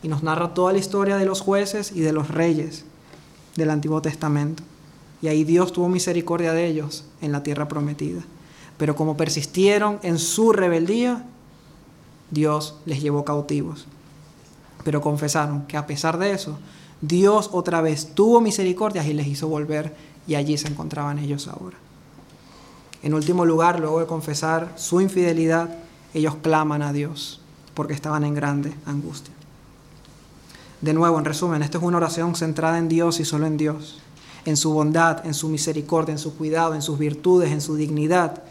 Y nos narra toda la historia de los jueces y de los reyes del Antiguo Testamento. Y ahí Dios tuvo misericordia de ellos en la tierra prometida. Pero como persistieron en su rebeldía, Dios les llevó cautivos. Pero confesaron que a pesar de eso, Dios otra vez tuvo misericordia y les hizo volver y allí se encontraban ellos ahora. En último lugar, luego de confesar su infidelidad, ellos claman a Dios porque estaban en grande angustia. De nuevo, en resumen, esta es una oración centrada en Dios y solo en Dios en su bondad, en su misericordia, en su cuidado, en sus virtudes, en su dignidad.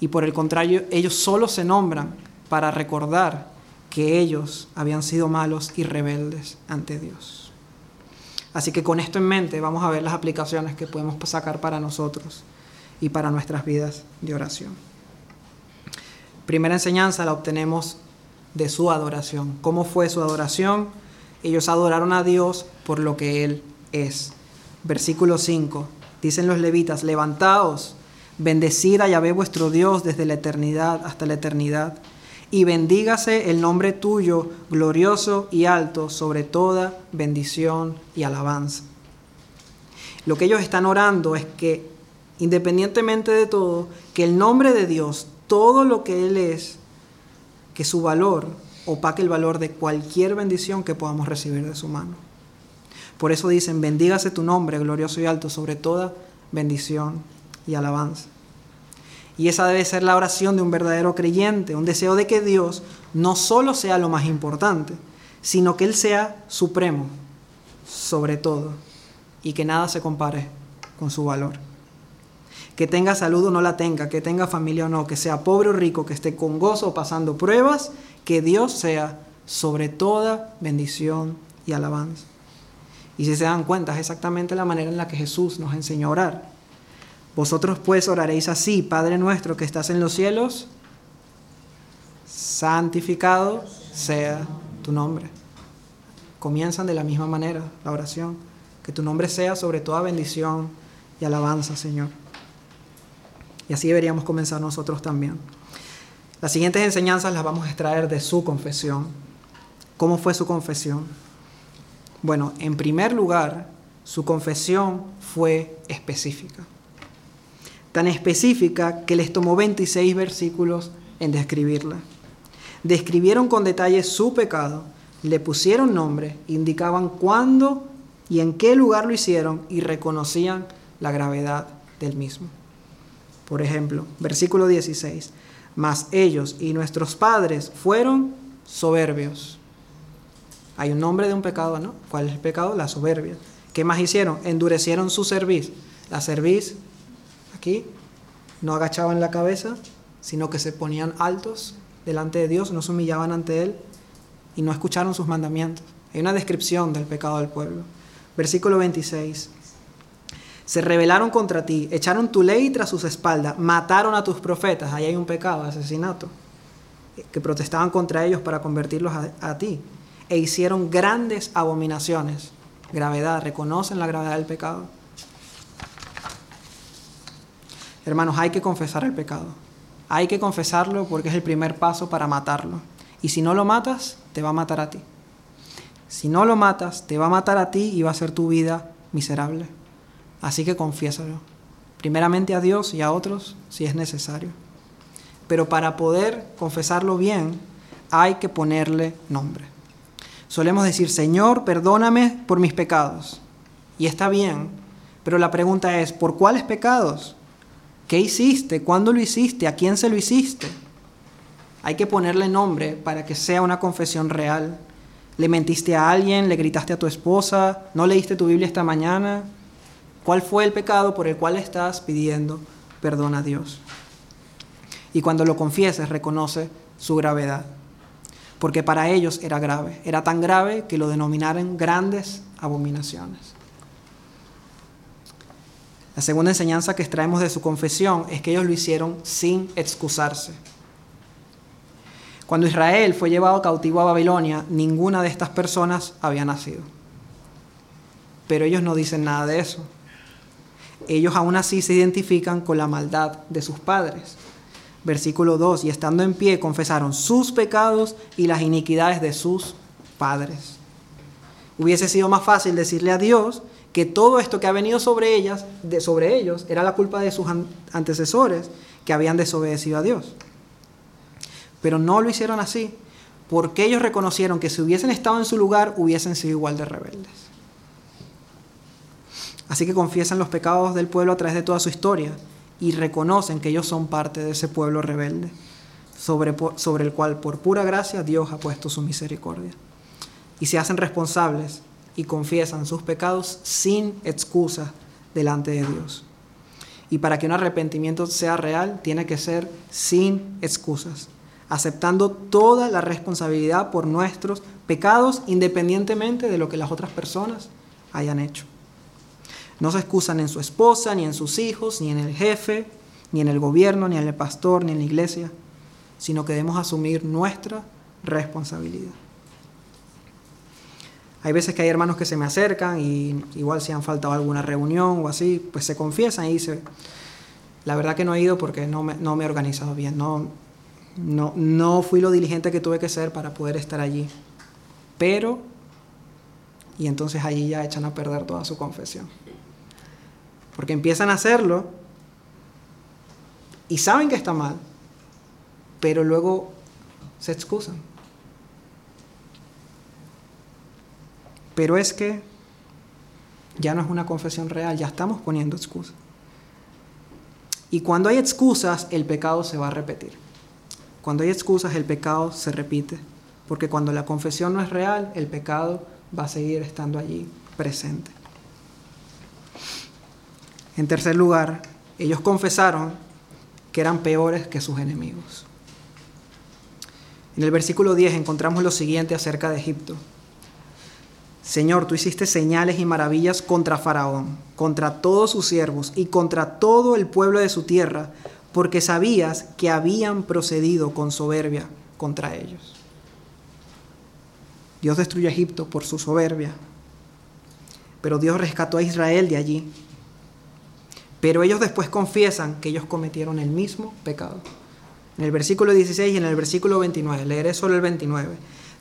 Y por el contrario, ellos solo se nombran para recordar que ellos habían sido malos y rebeldes ante Dios. Así que con esto en mente vamos a ver las aplicaciones que podemos sacar para nosotros y para nuestras vidas de oración. Primera enseñanza la obtenemos de su adoración. ¿Cómo fue su adoración? Ellos adoraron a Dios por lo que Él es. Versículo 5. Dicen los levitas, levantaos, bendecid a Yahvé vuestro Dios desde la eternidad hasta la eternidad, y bendígase el nombre tuyo, glorioso y alto, sobre toda bendición y alabanza. Lo que ellos están orando es que, independientemente de todo, que el nombre de Dios, todo lo que Él es, que su valor opaque el valor de cualquier bendición que podamos recibir de su mano. Por eso dicen, bendígase tu nombre, glorioso y alto, sobre toda bendición y alabanza. Y esa debe ser la oración de un verdadero creyente, un deseo de que Dios no solo sea lo más importante, sino que Él sea supremo sobre todo y que nada se compare con su valor. Que tenga salud o no la tenga, que tenga familia o no, que sea pobre o rico, que esté con gozo o pasando pruebas, que Dios sea sobre toda bendición y alabanza. Y si se dan cuenta, es exactamente la manera en la que Jesús nos enseñó a orar. Vosotros pues oraréis así, Padre nuestro que estás en los cielos, santificado sea tu nombre. Comienzan de la misma manera la oración. Que tu nombre sea sobre toda bendición y alabanza, Señor. Y así deberíamos comenzar nosotros también. Las siguientes enseñanzas las vamos a extraer de su confesión. ¿Cómo fue su confesión? Bueno, en primer lugar, su confesión fue específica. Tan específica que les tomó 26 versículos en describirla. Describieron con detalle su pecado, le pusieron nombre, indicaban cuándo y en qué lugar lo hicieron y reconocían la gravedad del mismo. Por ejemplo, versículo 16, mas ellos y nuestros padres fueron soberbios hay un nombre de un pecado, ¿no? ¿Cuál es el pecado? La soberbia. ¿Qué más hicieron? Endurecieron su cerviz. La cerviz, aquí, no agachaban la cabeza, sino que se ponían altos delante de Dios, no se humillaban ante Él y no escucharon sus mandamientos. Hay una descripción del pecado del pueblo. Versículo 26. Se rebelaron contra ti, echaron tu ley tras sus espaldas, mataron a tus profetas. Ahí hay un pecado, asesinato, que protestaban contra ellos para convertirlos a, a ti e hicieron grandes abominaciones. Gravedad, reconocen la gravedad del pecado. Hermanos, hay que confesar el pecado. Hay que confesarlo porque es el primer paso para matarlo. Y si no lo matas, te va a matar a ti. Si no lo matas, te va a matar a ti y va a ser tu vida miserable. Así que confiésalo. Primeramente a Dios y a otros si es necesario. Pero para poder confesarlo bien, hay que ponerle nombre. Solemos decir, Señor, perdóname por mis pecados. Y está bien, pero la pregunta es, ¿por cuáles pecados? ¿Qué hiciste? ¿Cuándo lo hiciste? ¿A quién se lo hiciste? Hay que ponerle nombre para que sea una confesión real. ¿Le mentiste a alguien? ¿Le gritaste a tu esposa? ¿No leíste tu Biblia esta mañana? ¿Cuál fue el pecado por el cual estás pidiendo perdón a Dios? Y cuando lo confieses, reconoce su gravedad. Porque para ellos era grave. Era tan grave que lo denominaron grandes abominaciones. La segunda enseñanza que extraemos de su confesión es que ellos lo hicieron sin excusarse. Cuando Israel fue llevado cautivo a Babilonia, ninguna de estas personas había nacido. Pero ellos no dicen nada de eso. Ellos aún así se identifican con la maldad de sus padres. Versículo 2, y estando en pie confesaron sus pecados y las iniquidades de sus padres. Hubiese sido más fácil decirle a Dios que todo esto que ha venido sobre ellas, de sobre ellos, era la culpa de sus antecesores que habían desobedecido a Dios. Pero no lo hicieron así, porque ellos reconocieron que si hubiesen estado en su lugar, hubiesen sido igual de rebeldes. Así que confiesan los pecados del pueblo a través de toda su historia y reconocen que ellos son parte de ese pueblo rebelde, sobre, sobre el cual por pura gracia Dios ha puesto su misericordia. Y se hacen responsables y confiesan sus pecados sin excusa delante de Dios. Y para que un arrepentimiento sea real, tiene que ser sin excusas aceptando toda la responsabilidad por nuestros pecados independientemente de lo que las otras personas hayan hecho. No se excusan en su esposa, ni en sus hijos, ni en el jefe, ni en el gobierno, ni en el pastor, ni en la iglesia, sino que debemos asumir nuestra responsabilidad. Hay veces que hay hermanos que se me acercan y igual si han faltado alguna reunión o así, pues se confiesan y dicen, la verdad que no he ido porque no me, no me he organizado bien, no, no, no fui lo diligente que tuve que ser para poder estar allí. Pero, y entonces allí ya echan a perder toda su confesión. Porque empiezan a hacerlo y saben que está mal, pero luego se excusan. Pero es que ya no es una confesión real, ya estamos poniendo excusas. Y cuando hay excusas, el pecado se va a repetir. Cuando hay excusas, el pecado se repite, porque cuando la confesión no es real, el pecado va a seguir estando allí presente. En tercer lugar, ellos confesaron que eran peores que sus enemigos. En el versículo 10 encontramos lo siguiente acerca de Egipto. Señor, tú hiciste señales y maravillas contra Faraón, contra todos sus siervos y contra todo el pueblo de su tierra, porque sabías que habían procedido con soberbia contra ellos. Dios destruyó a Egipto por su soberbia, pero Dios rescató a Israel de allí. Pero ellos después confiesan que ellos cometieron el mismo pecado. En el versículo 16 y en el versículo 29, leeré solo el 29.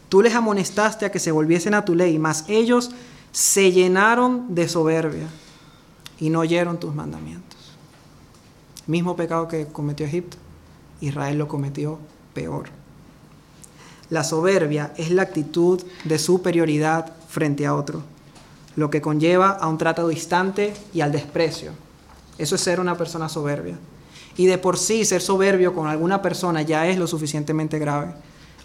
Tú les amonestaste a que se volviesen a tu ley, mas ellos se llenaron de soberbia y no oyeron tus mandamientos. Mismo pecado que cometió Egipto, Israel lo cometió peor. La soberbia es la actitud de superioridad frente a otro, lo que conlleva a un trato distante y al desprecio. Eso es ser una persona soberbia. Y de por sí ser soberbio con alguna persona ya es lo suficientemente grave.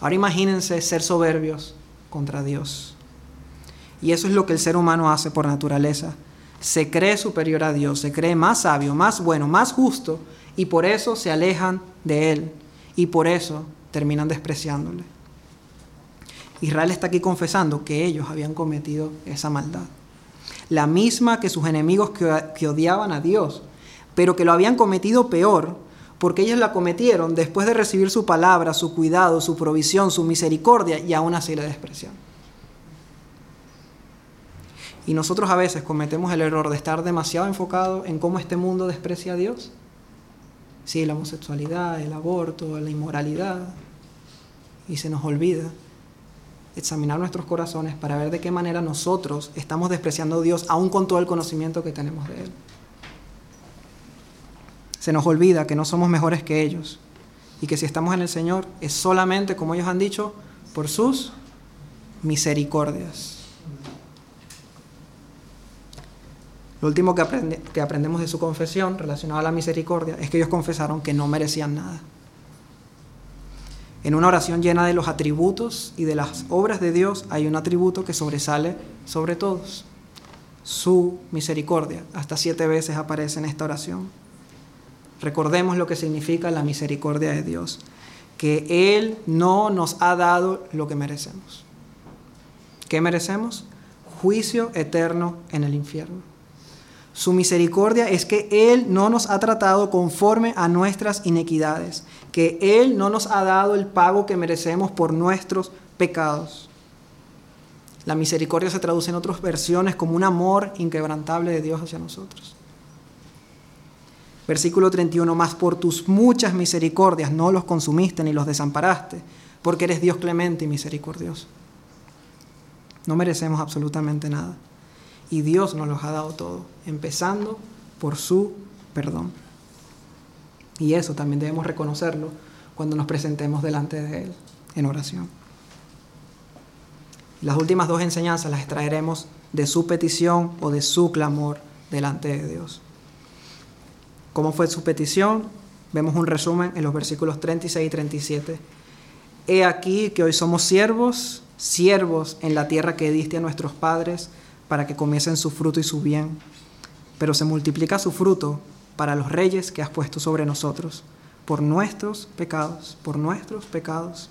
Ahora imagínense ser soberbios contra Dios. Y eso es lo que el ser humano hace por naturaleza se cree superior a Dios, se cree más sabio, más bueno, más justo, y por eso se alejan de Él, y por eso terminan despreciándole. Israel está aquí confesando que ellos habían cometido esa maldad, la misma que sus enemigos que, odiaban a Dios, pero que lo habían cometido peor, porque ellos la cometieron después de recibir su palabra, su cuidado, su provisión, su misericordia, y aún así le despreciaron. Y nosotros a veces cometemos el error de estar demasiado enfocados en cómo este mundo desprecia a Dios. Sí, la homosexualidad, el aborto, la inmoralidad. Y se nos olvida examinar nuestros corazones para ver de qué manera nosotros estamos despreciando a Dios aún con todo el conocimiento que tenemos de Él. Se nos olvida que no somos mejores que ellos y que si estamos en el Señor es solamente, como ellos han dicho, por sus misericordias. Lo último que, que aprendemos de su confesión relacionado a la misericordia es que ellos confesaron que no merecían nada. En una oración llena de los atributos y de las obras de Dios hay un atributo que sobresale sobre todos. Su misericordia. Hasta siete veces aparece en esta oración. Recordemos lo que significa la misericordia de Dios. Que Él no nos ha dado lo que merecemos. ¿Qué merecemos? Juicio eterno en el infierno. Su misericordia es que Él no nos ha tratado conforme a nuestras inequidades, que Él no nos ha dado el pago que merecemos por nuestros pecados. La misericordia se traduce en otras versiones como un amor inquebrantable de Dios hacia nosotros. Versículo 31, más por tus muchas misericordias no los consumiste ni los desamparaste, porque eres Dios clemente y misericordioso. No merecemos absolutamente nada y Dios nos los ha dado todo, empezando por su perdón. Y eso también debemos reconocerlo cuando nos presentemos delante de Él en oración. Las últimas dos enseñanzas las extraeremos de su petición o de su clamor delante de Dios. ¿Cómo fue su petición? Vemos un resumen en los versículos 36 y 37. He aquí que hoy somos siervos, siervos en la tierra que diste a nuestros padres para que comiesen su fruto y su bien, pero se multiplica su fruto para los reyes que has puesto sobre nosotros, por nuestros pecados, por nuestros pecados,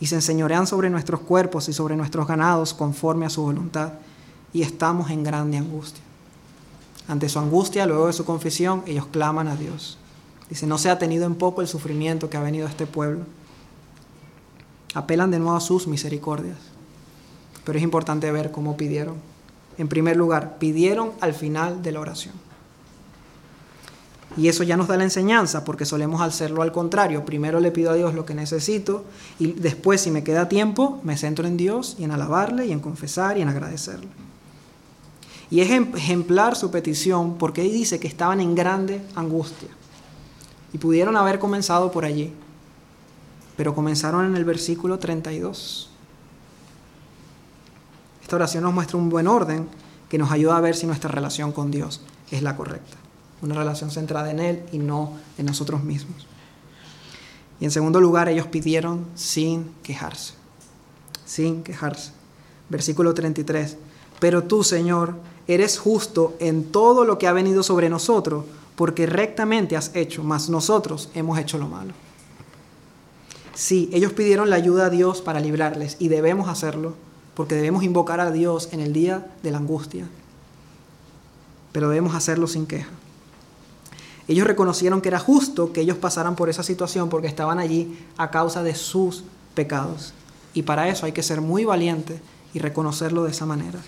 y se enseñorean sobre nuestros cuerpos y sobre nuestros ganados conforme a su voluntad, y estamos en grande angustia. Ante su angustia, luego de su confesión, ellos claman a Dios. Dice, no se ha tenido en poco el sufrimiento que ha venido a este pueblo. Apelan de nuevo a sus misericordias. Pero es importante ver cómo pidieron en primer lugar, pidieron al final de la oración. Y eso ya nos da la enseñanza, porque solemos hacerlo al contrario. Primero le pido a Dios lo que necesito y después, si me queda tiempo, me centro en Dios y en alabarle y en confesar y en agradecerle. Y es ejemplar su petición porque dice que estaban en grande angustia. Y pudieron haber comenzado por allí, pero comenzaron en el versículo 32 oración nos muestra un buen orden que nos ayuda a ver si nuestra relación con Dios es la correcta. Una relación centrada en Él y no en nosotros mismos. Y en segundo lugar, ellos pidieron sin quejarse. Sin quejarse. Versículo 33. Pero tú, Señor, eres justo en todo lo que ha venido sobre nosotros, porque rectamente has hecho, mas nosotros hemos hecho lo malo. Sí, ellos pidieron la ayuda a Dios para librarles y debemos hacerlo porque debemos invocar a Dios en el día de la angustia, pero debemos hacerlo sin queja. Ellos reconocieron que era justo que ellos pasaran por esa situación porque estaban allí a causa de sus pecados. Y para eso hay que ser muy valiente y reconocerlo de esa manera.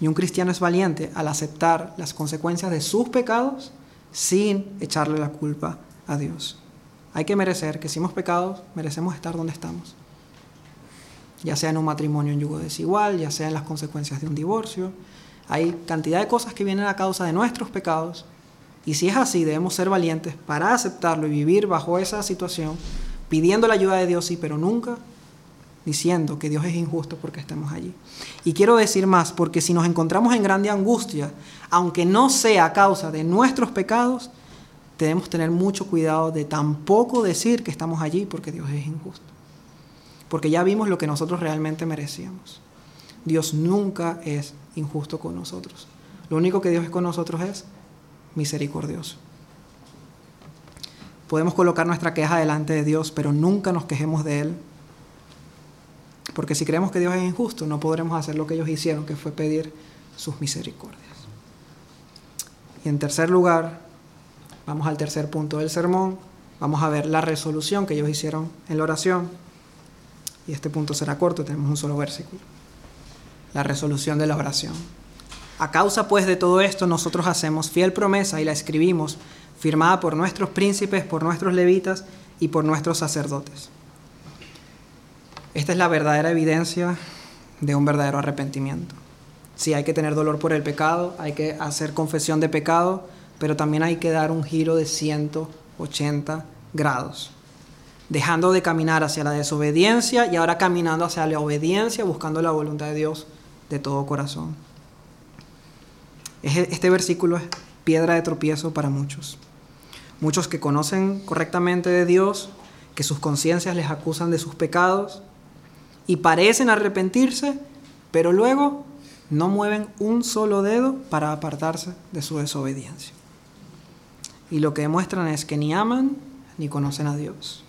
Y un cristiano es valiente al aceptar las consecuencias de sus pecados sin echarle la culpa a Dios. Hay que merecer que si hemos pecado, merecemos estar donde estamos ya sea en un matrimonio en yugo desigual, ya sea en las consecuencias de un divorcio. Hay cantidad de cosas que vienen a causa de nuestros pecados y si es así debemos ser valientes para aceptarlo y vivir bajo esa situación, pidiendo la ayuda de Dios, sí, pero nunca diciendo que Dios es injusto porque estemos allí. Y quiero decir más, porque si nos encontramos en grande angustia, aunque no sea a causa de nuestros pecados, debemos tener mucho cuidado de tampoco decir que estamos allí porque Dios es injusto porque ya vimos lo que nosotros realmente merecíamos. Dios nunca es injusto con nosotros. Lo único que Dios es con nosotros es misericordioso. Podemos colocar nuestra queja delante de Dios, pero nunca nos quejemos de Él. Porque si creemos que Dios es injusto, no podremos hacer lo que ellos hicieron, que fue pedir sus misericordias. Y en tercer lugar, vamos al tercer punto del sermón, vamos a ver la resolución que ellos hicieron en la oración y este punto será corto, tenemos un solo versículo. La resolución de la oración. A causa pues de todo esto, nosotros hacemos fiel promesa y la escribimos, firmada por nuestros príncipes, por nuestros levitas y por nuestros sacerdotes. Esta es la verdadera evidencia de un verdadero arrepentimiento. Sí, hay que tener dolor por el pecado, hay que hacer confesión de pecado, pero también hay que dar un giro de 180 grados dejando de caminar hacia la desobediencia y ahora caminando hacia la obediencia, buscando la voluntad de Dios de todo corazón. Este versículo es piedra de tropiezo para muchos. Muchos que conocen correctamente de Dios, que sus conciencias les acusan de sus pecados y parecen arrepentirse, pero luego no mueven un solo dedo para apartarse de su desobediencia. Y lo que demuestran es que ni aman ni conocen a Dios.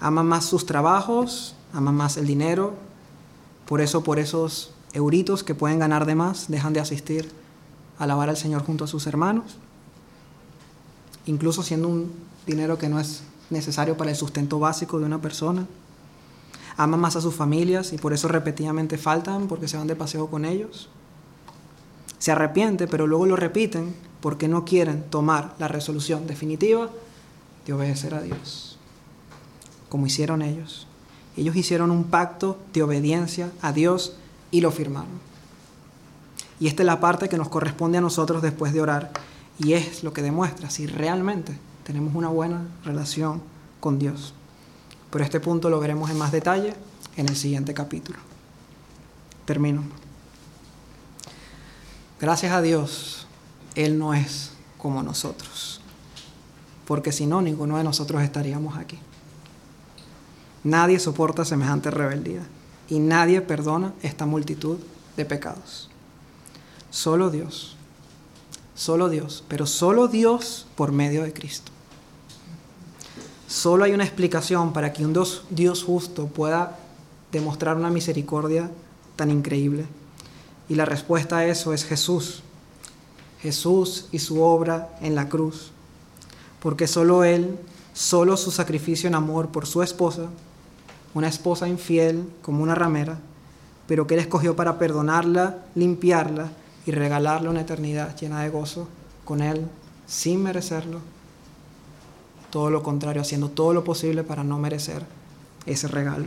Aman más sus trabajos, aman más el dinero, por eso por esos euritos que pueden ganar de más, dejan de asistir a alabar al Señor junto a sus hermanos, incluso siendo un dinero que no es necesario para el sustento básico de una persona. Aman más a sus familias y por eso repetidamente faltan porque se van de paseo con ellos. Se arrepiente, pero luego lo repiten porque no quieren tomar la resolución definitiva de obedecer a Dios, como hicieron ellos. Ellos hicieron un pacto de obediencia a Dios y lo firmaron. Y esta es la parte que nos corresponde a nosotros después de orar y es lo que demuestra si realmente tenemos una buena relación con Dios. Pero este punto lo veremos en más detalle en el siguiente capítulo. Termino. Gracias a Dios, Él no es como nosotros. Porque si no, ninguno de nosotros estaríamos aquí. Nadie soporta semejante rebeldía y nadie perdona esta multitud de pecados. Solo Dios, solo Dios, pero solo Dios por medio de Cristo. Solo hay una explicación para que un Dios, justo pueda demostrar una misericordia tan increíble. Y la respuesta a eso es Jesús. Jesús y su obra en la cruz. Porque solo Él, solo su sacrificio en amor por su esposa, una esposa infiel como una ramera, pero que Él escogió para perdonarla, limpiarla y regalarle una eternidad llena de gozo con Él sin merecerlo. Todo lo contrario, haciendo todo lo posible para no merecer ese regalo.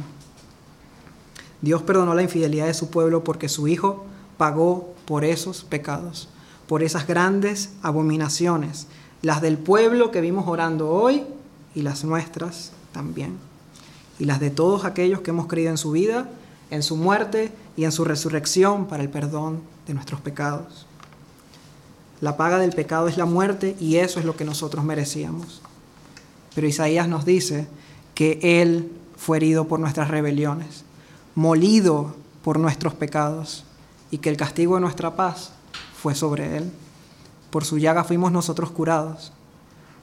Dios perdonó la infidelidad de su pueblo porque su Hijo pagó por esos pecados, por esas grandes abominaciones, las del pueblo que vimos orando hoy y las nuestras también y las de todos aquellos que hemos creído en su vida, en su muerte y en su resurrección para el perdón de nuestros pecados. La paga del pecado es la muerte y eso es lo que nosotros merecíamos. Pero Isaías nos dice que Él fue herido por nuestras rebeliones, molido por nuestros pecados y que el castigo de nuestra paz fue sobre Él. Por su llaga fuimos nosotros curados,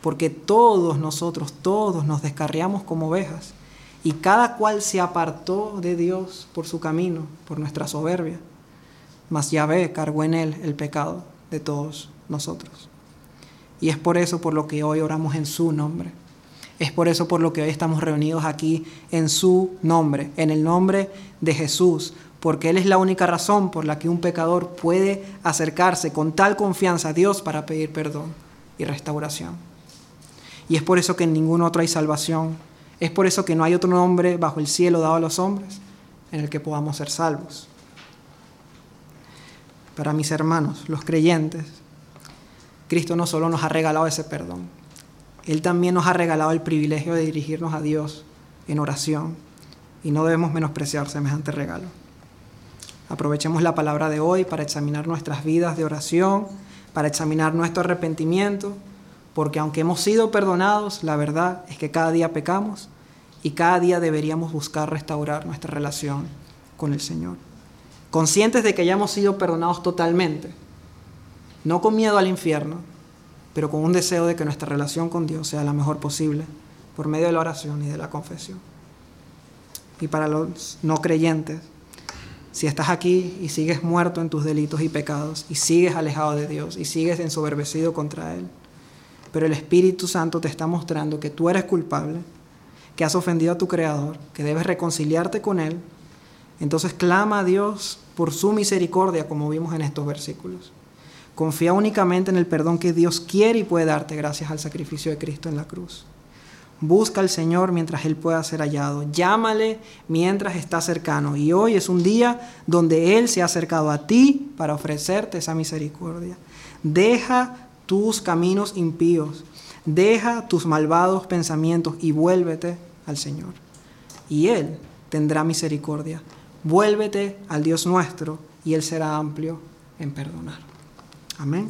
porque todos nosotros, todos nos descarriamos como ovejas y cada cual se apartó de Dios por su camino, por nuestra soberbia. Mas Yahvé cargó en él el pecado de todos nosotros. Y es por eso por lo que hoy oramos en su nombre. Es por eso por lo que hoy estamos reunidos aquí en su nombre, en el nombre de Jesús, porque Él es la única razón por la que un pecador puede acercarse con tal confianza a Dios para pedir perdón y restauración. Y es por eso que en ningún otro hay salvación es por eso que no hay otro nombre bajo el cielo dado a los hombres en el que podamos ser salvos. Para mis hermanos, los creyentes, Cristo no solo nos ha regalado ese perdón, Él también nos ha regalado el privilegio de dirigirnos a Dios en oración y no debemos menospreciar semejante regalo. Aprovechemos la palabra de hoy para examinar nuestras vidas de oración, para examinar nuestro arrepentimiento porque aunque hemos sido perdonados, la verdad es que cada día pecamos y cada día deberíamos buscar restaurar nuestra relación con el Señor. Conscientes de que ya hemos sido perdonados totalmente, no con miedo al infierno, pero con un deseo de que nuestra relación con Dios sea la mejor posible por medio de la oración y de la confesión. Y para los no creyentes, si estás aquí y sigues muerto en tus delitos y pecados y sigues alejado de Dios y sigues ensoberbecido contra Él, pero el Espíritu Santo te está mostrando que tú eres culpable, que has ofendido a tu Creador, que debes reconciliarte con Él. Entonces clama a Dios por su misericordia, como vimos en estos versículos. Confía únicamente en el perdón que Dios quiere y puede darte gracias al sacrificio de Cristo en la cruz. Busca al Señor mientras Él pueda ser hallado. Llámale mientras está cercano. Y hoy es un día donde Él se ha acercado a ti para ofrecerte esa misericordia. Deja tus caminos impíos, deja tus malvados pensamientos y vuélvete al Señor. Y Él tendrá misericordia. Vuélvete al Dios nuestro y Él será amplio en perdonar. Amén.